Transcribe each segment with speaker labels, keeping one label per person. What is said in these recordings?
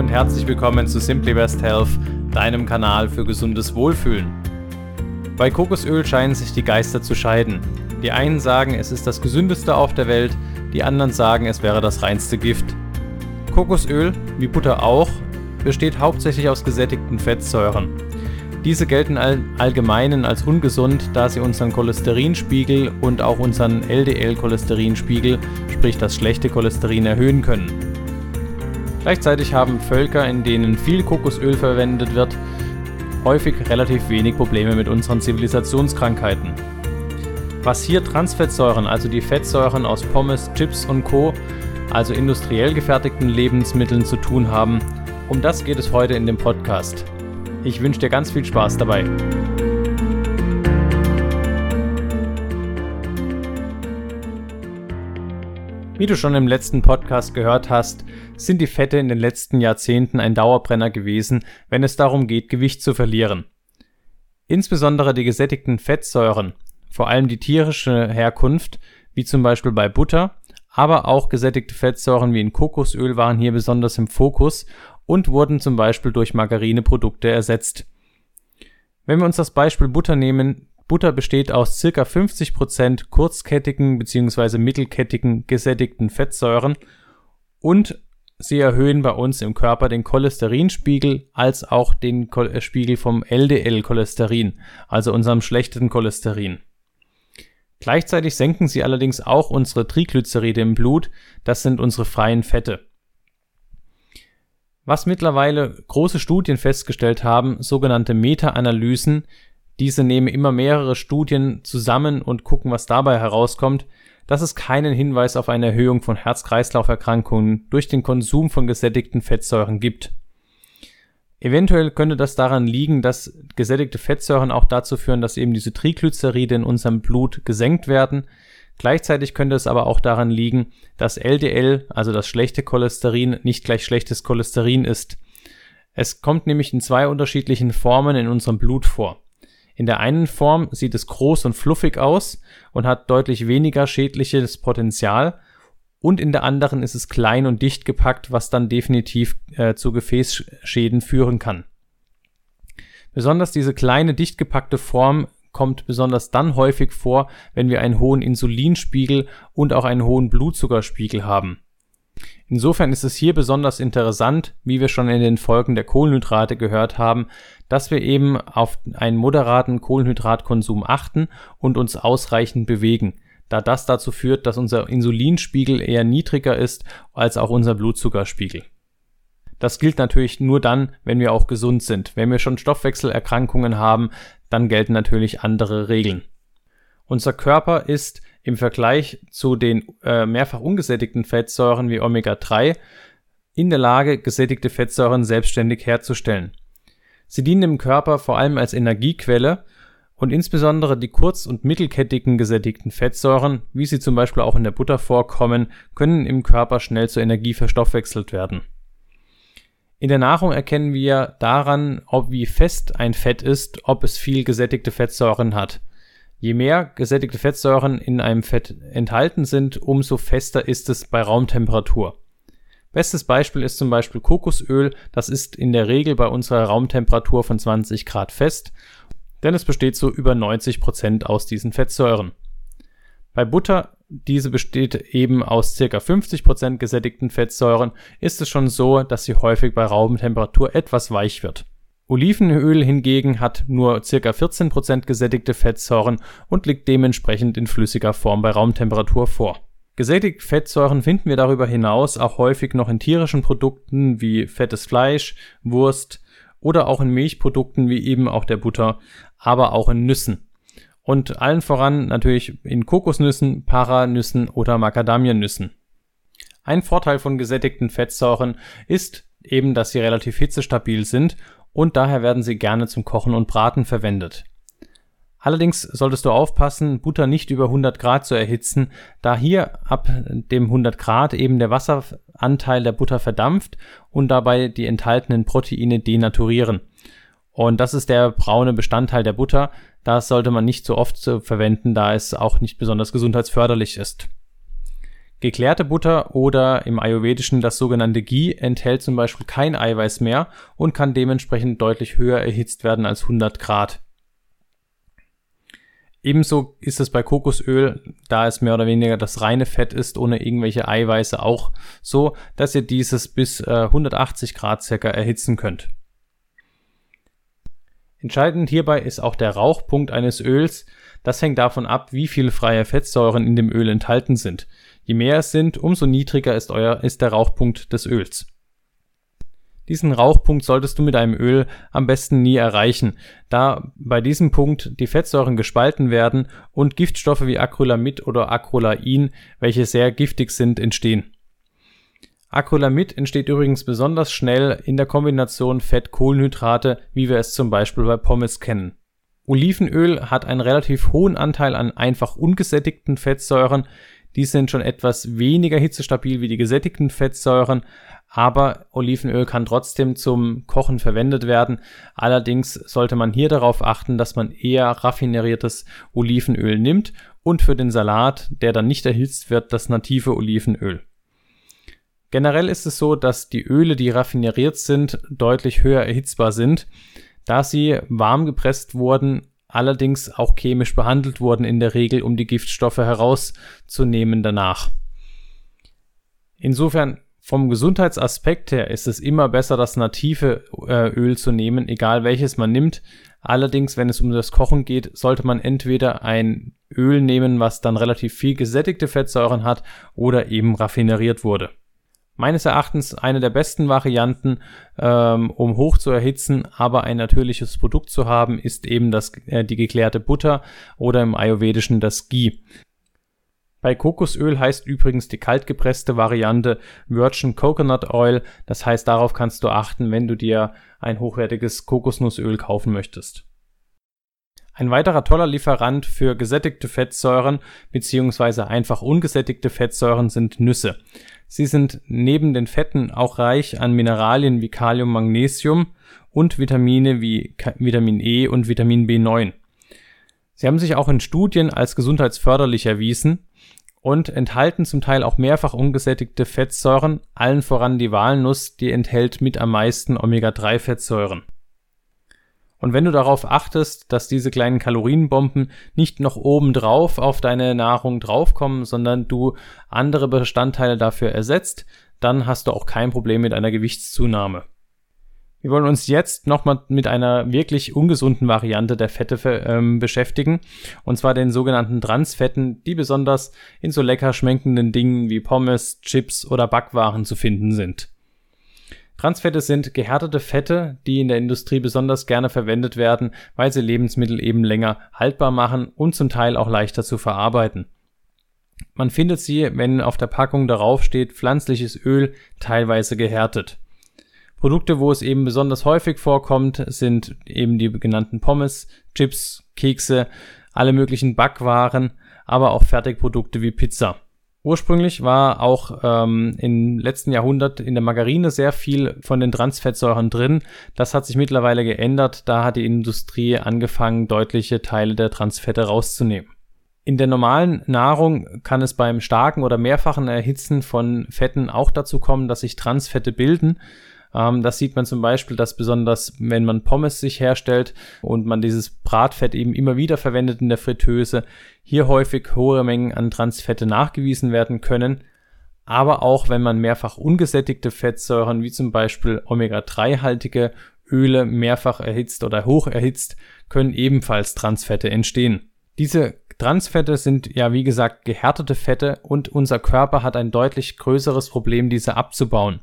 Speaker 1: und herzlich willkommen zu Simply Best Health, deinem Kanal für gesundes Wohlfühlen. Bei Kokosöl scheinen sich die Geister zu scheiden. Die einen sagen, es ist das gesündeste auf der Welt, die anderen sagen, es wäre das reinste Gift. Kokosöl, wie Butter auch, besteht hauptsächlich aus gesättigten Fettsäuren. Diese gelten all allgemeinen als ungesund, da sie unseren Cholesterinspiegel und auch unseren LDL-Cholesterinspiegel, sprich das schlechte Cholesterin, erhöhen können. Gleichzeitig haben Völker, in denen viel Kokosöl verwendet wird, häufig relativ wenig Probleme mit unseren Zivilisationskrankheiten. Was hier Transfettsäuren, also die Fettsäuren aus Pommes, Chips und Co., also industriell gefertigten Lebensmitteln zu tun haben, um das geht es heute in dem Podcast. Ich wünsche dir ganz viel Spaß dabei. Wie du schon im letzten Podcast gehört hast, sind die Fette in den letzten Jahrzehnten ein Dauerbrenner gewesen, wenn es darum geht, Gewicht zu verlieren. Insbesondere die gesättigten Fettsäuren, vor allem die tierische Herkunft, wie zum Beispiel bei Butter, aber auch gesättigte Fettsäuren wie in Kokosöl waren hier besonders im Fokus und wurden zum Beispiel durch Margarineprodukte ersetzt. Wenn wir uns das Beispiel Butter nehmen, Butter besteht aus ca. 50% kurzkettigen bzw. mittelkettigen gesättigten Fettsäuren und sie erhöhen bei uns im Körper den Cholesterinspiegel als auch den äh, Spiegel vom LDL-Cholesterin, also unserem schlechten Cholesterin. Gleichzeitig senken sie allerdings auch unsere Triglyceride im Blut, das sind unsere freien Fette. Was mittlerweile große Studien festgestellt haben, sogenannte Meta-Analysen, diese nehmen immer mehrere Studien zusammen und gucken, was dabei herauskommt, dass es keinen Hinweis auf eine Erhöhung von Herz-Kreislauf-Erkrankungen durch den Konsum von gesättigten Fettsäuren gibt. Eventuell könnte das daran liegen, dass gesättigte Fettsäuren auch dazu führen, dass eben diese Triglyceride in unserem Blut gesenkt werden, Gleichzeitig könnte es aber auch daran liegen, dass LDL, also das schlechte Cholesterin, nicht gleich schlechtes Cholesterin ist. Es kommt nämlich in zwei unterschiedlichen Formen in unserem Blut vor. In der einen Form sieht es groß und fluffig aus und hat deutlich weniger schädliches Potenzial und in der anderen ist es klein und dicht gepackt, was dann definitiv äh, zu Gefäßschäden führen kann. Besonders diese kleine dicht gepackte Form kommt besonders dann häufig vor, wenn wir einen hohen Insulinspiegel und auch einen hohen Blutzuckerspiegel haben. Insofern ist es hier besonders interessant, wie wir schon in den Folgen der Kohlenhydrate gehört haben, dass wir eben auf einen moderaten Kohlenhydratkonsum achten und uns ausreichend bewegen, da das dazu führt, dass unser Insulinspiegel eher niedriger ist als auch unser Blutzuckerspiegel. Das gilt natürlich nur dann, wenn wir auch gesund sind. Wenn wir schon Stoffwechselerkrankungen haben, dann gelten natürlich andere Regeln. Unser Körper ist im Vergleich zu den äh, mehrfach ungesättigten Fettsäuren wie Omega-3 in der Lage, gesättigte Fettsäuren selbstständig herzustellen. Sie dienen im Körper vor allem als Energiequelle und insbesondere die kurz- und mittelkettigen gesättigten Fettsäuren, wie sie zum Beispiel auch in der Butter vorkommen, können im Körper schnell zur Energie verstoffwechselt werden. In der Nahrung erkennen wir daran, ob wie fest ein Fett ist, ob es viel gesättigte Fettsäuren hat. Je mehr gesättigte Fettsäuren in einem Fett enthalten sind, umso fester ist es bei Raumtemperatur. Bestes Beispiel ist zum Beispiel Kokosöl, das ist in der Regel bei unserer Raumtemperatur von 20 Grad fest, denn es besteht so über 90 Prozent aus diesen Fettsäuren. Bei Butter diese besteht eben aus ca. 50% gesättigten Fettsäuren, ist es schon so, dass sie häufig bei Raumtemperatur etwas weich wird. Olivenöl hingegen hat nur ca. 14% gesättigte Fettsäuren und liegt dementsprechend in flüssiger Form bei Raumtemperatur vor. Gesättigte Fettsäuren finden wir darüber hinaus auch häufig noch in tierischen Produkten wie fettes Fleisch, Wurst oder auch in Milchprodukten wie eben auch der Butter, aber auch in Nüssen und allen voran natürlich in Kokosnüssen, Paranüssen oder Macadamiennüssen. Ein Vorteil von gesättigten Fettsäuren ist eben, dass sie relativ hitzestabil sind und daher werden sie gerne zum Kochen und Braten verwendet. Allerdings solltest du aufpassen, Butter nicht über 100 Grad zu erhitzen, da hier ab dem 100 Grad eben der Wasseranteil der Butter verdampft und dabei die enthaltenen Proteine denaturieren. Und das ist der braune Bestandteil der Butter. Das sollte man nicht so oft verwenden, da es auch nicht besonders gesundheitsförderlich ist. Geklärte Butter oder im Ayurvedischen das sogenannte Ghee enthält zum Beispiel kein Eiweiß mehr und kann dementsprechend deutlich höher erhitzt werden als 100 Grad. Ebenso ist es bei Kokosöl, da es mehr oder weniger das reine Fett ist, ohne irgendwelche Eiweiße, auch so, dass ihr dieses bis äh, 180 Grad circa erhitzen könnt. Entscheidend hierbei ist auch der Rauchpunkt eines Öls. Das hängt davon ab, wie viele freie Fettsäuren in dem Öl enthalten sind. Je mehr es sind, umso niedriger ist, euer, ist der Rauchpunkt des Öls. Diesen Rauchpunkt solltest du mit einem Öl am besten nie erreichen, da bei diesem Punkt die Fettsäuren gespalten werden und Giftstoffe wie Acrylamid oder Acrolain, welche sehr giftig sind, entstehen. Acrylamid entsteht übrigens besonders schnell in der Kombination Fett-Kohlenhydrate, wie wir es zum Beispiel bei Pommes kennen. Olivenöl hat einen relativ hohen Anteil an einfach ungesättigten Fettsäuren. Die sind schon etwas weniger hitzestabil wie die gesättigten Fettsäuren, aber Olivenöl kann trotzdem zum Kochen verwendet werden. Allerdings sollte man hier darauf achten, dass man eher raffineriertes Olivenöl nimmt und für den Salat, der dann nicht erhitzt wird, das native Olivenöl. Generell ist es so, dass die Öle, die raffineriert sind, deutlich höher erhitzbar sind, da sie warm gepresst wurden, allerdings auch chemisch behandelt wurden in der Regel, um die Giftstoffe herauszunehmen danach. Insofern vom Gesundheitsaspekt her ist es immer besser, das native äh, Öl zu nehmen, egal welches man nimmt. Allerdings, wenn es um das Kochen geht, sollte man entweder ein Öl nehmen, was dann relativ viel gesättigte Fettsäuren hat oder eben raffineriert wurde meines Erachtens eine der besten Varianten, ähm, um hoch zu erhitzen, aber ein natürliches Produkt zu haben, ist eben das, äh, die geklärte Butter oder im Ayurvedischen das Ghee. Bei Kokosöl heißt übrigens die kaltgepresste Variante Virgin Coconut Oil. Das heißt, darauf kannst du achten, wenn du dir ein hochwertiges Kokosnussöl kaufen möchtest. Ein weiterer toller Lieferant für gesättigte Fettsäuren bzw. einfach ungesättigte Fettsäuren sind Nüsse. Sie sind neben den Fetten auch reich an Mineralien wie Kalium, Magnesium und Vitamine wie Vitamin E und Vitamin B9. Sie haben sich auch in Studien als gesundheitsförderlich erwiesen und enthalten zum Teil auch mehrfach ungesättigte Fettsäuren, allen voran die Walnuss, die enthält mit am meisten Omega-3-Fettsäuren. Und wenn du darauf achtest, dass diese kleinen Kalorienbomben nicht noch obendrauf auf deine Nahrung draufkommen, sondern du andere Bestandteile dafür ersetzt, dann hast du auch kein Problem mit einer Gewichtszunahme. Wir wollen uns jetzt nochmal mit einer wirklich ungesunden Variante der Fette ähm, beschäftigen, und zwar den sogenannten Transfetten, die besonders in so lecker schmeckenden Dingen wie Pommes, Chips oder Backwaren zu finden sind. Transfette sind gehärtete Fette, die in der Industrie besonders gerne verwendet werden, weil sie Lebensmittel eben länger haltbar machen und zum Teil auch leichter zu verarbeiten. Man findet sie, wenn auf der Packung darauf steht pflanzliches Öl, teilweise gehärtet. Produkte, wo es eben besonders häufig vorkommt, sind eben die genannten Pommes, Chips, Kekse, alle möglichen Backwaren, aber auch Fertigprodukte wie Pizza. Ursprünglich war auch ähm, im letzten Jahrhundert in der Margarine sehr viel von den Transfettsäuren drin. Das hat sich mittlerweile geändert. Da hat die Industrie angefangen, deutliche Teile der Transfette rauszunehmen. In der normalen Nahrung kann es beim starken oder mehrfachen Erhitzen von Fetten auch dazu kommen, dass sich Transfette bilden. Ähm, das sieht man zum Beispiel, dass besonders, wenn man Pommes sich herstellt und man dieses Bratfett eben immer wieder verwendet in der Fritteuse, hier häufig hohe Mengen an Transfette nachgewiesen werden können. Aber auch wenn man mehrfach ungesättigte Fettsäuren wie zum Beispiel Omega-3-haltige Öle mehrfach erhitzt oder hoch erhitzt, können ebenfalls Transfette entstehen. Diese Transfette sind ja wie gesagt gehärtete Fette und unser Körper hat ein deutlich größeres Problem, diese abzubauen.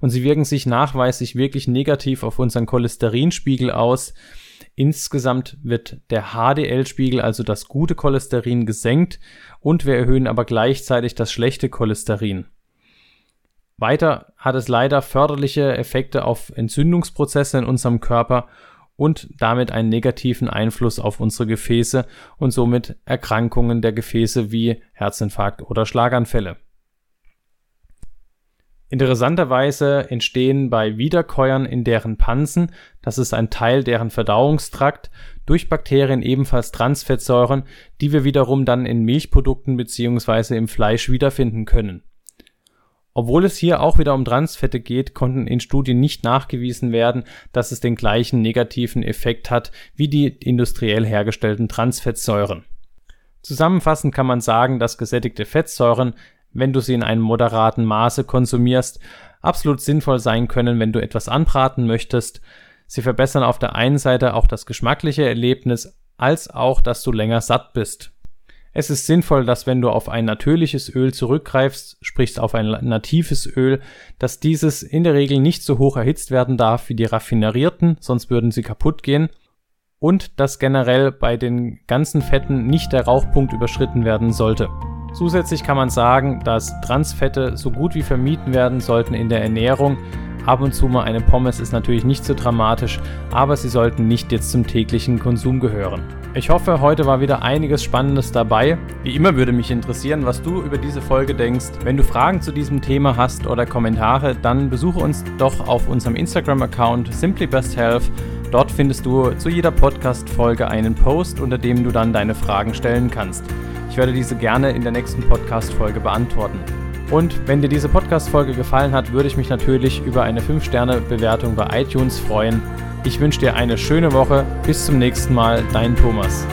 Speaker 1: Und sie wirken sich nachweislich wirklich negativ auf unseren Cholesterinspiegel aus. Insgesamt wird der HDL-Spiegel, also das gute Cholesterin, gesenkt und wir erhöhen aber gleichzeitig das schlechte Cholesterin. Weiter hat es leider förderliche Effekte auf Entzündungsprozesse in unserem Körper und damit einen negativen Einfluss auf unsere Gefäße und somit Erkrankungen der Gefäße wie Herzinfarkt oder Schlaganfälle. Interessanterweise entstehen bei Wiederkäuern in deren Pansen, das ist ein Teil deren Verdauungstrakt, durch Bakterien ebenfalls Transfettsäuren, die wir wiederum dann in Milchprodukten bzw. im Fleisch wiederfinden können. Obwohl es hier auch wieder um Transfette geht, konnten in Studien nicht nachgewiesen werden, dass es den gleichen negativen Effekt hat wie die industriell hergestellten Transfettsäuren. Zusammenfassend kann man sagen, dass gesättigte Fettsäuren wenn du sie in einem moderaten Maße konsumierst, absolut sinnvoll sein können, wenn du etwas anbraten möchtest. Sie verbessern auf der einen Seite auch das geschmackliche Erlebnis, als auch, dass du länger satt bist. Es ist sinnvoll, dass wenn du auf ein natürliches Öl zurückgreifst, sprich auf ein natives Öl, dass dieses in der Regel nicht so hoch erhitzt werden darf wie die raffinerierten, sonst würden sie kaputt gehen. Und dass generell bei den ganzen Fetten nicht der Rauchpunkt überschritten werden sollte. Zusätzlich kann man sagen, dass Transfette so gut wie vermieden werden sollten in der Ernährung. Ab und zu mal eine Pommes ist natürlich nicht so dramatisch, aber sie sollten nicht jetzt zum täglichen Konsum gehören. Ich hoffe, heute war wieder einiges Spannendes dabei. Wie immer würde mich interessieren, was du über diese Folge denkst. Wenn du Fragen zu diesem Thema hast oder Kommentare, dann besuche uns doch auf unserem Instagram-Account simplybesthealth. Dort findest du zu jeder Podcast-Folge einen Post, unter dem du dann deine Fragen stellen kannst. Ich werde diese gerne in der nächsten Podcast-Folge beantworten. Und wenn dir diese Podcast-Folge gefallen hat, würde ich mich natürlich über eine 5-Sterne-Bewertung bei iTunes freuen. Ich wünsche dir eine schöne Woche. Bis zum nächsten Mal, dein Thomas.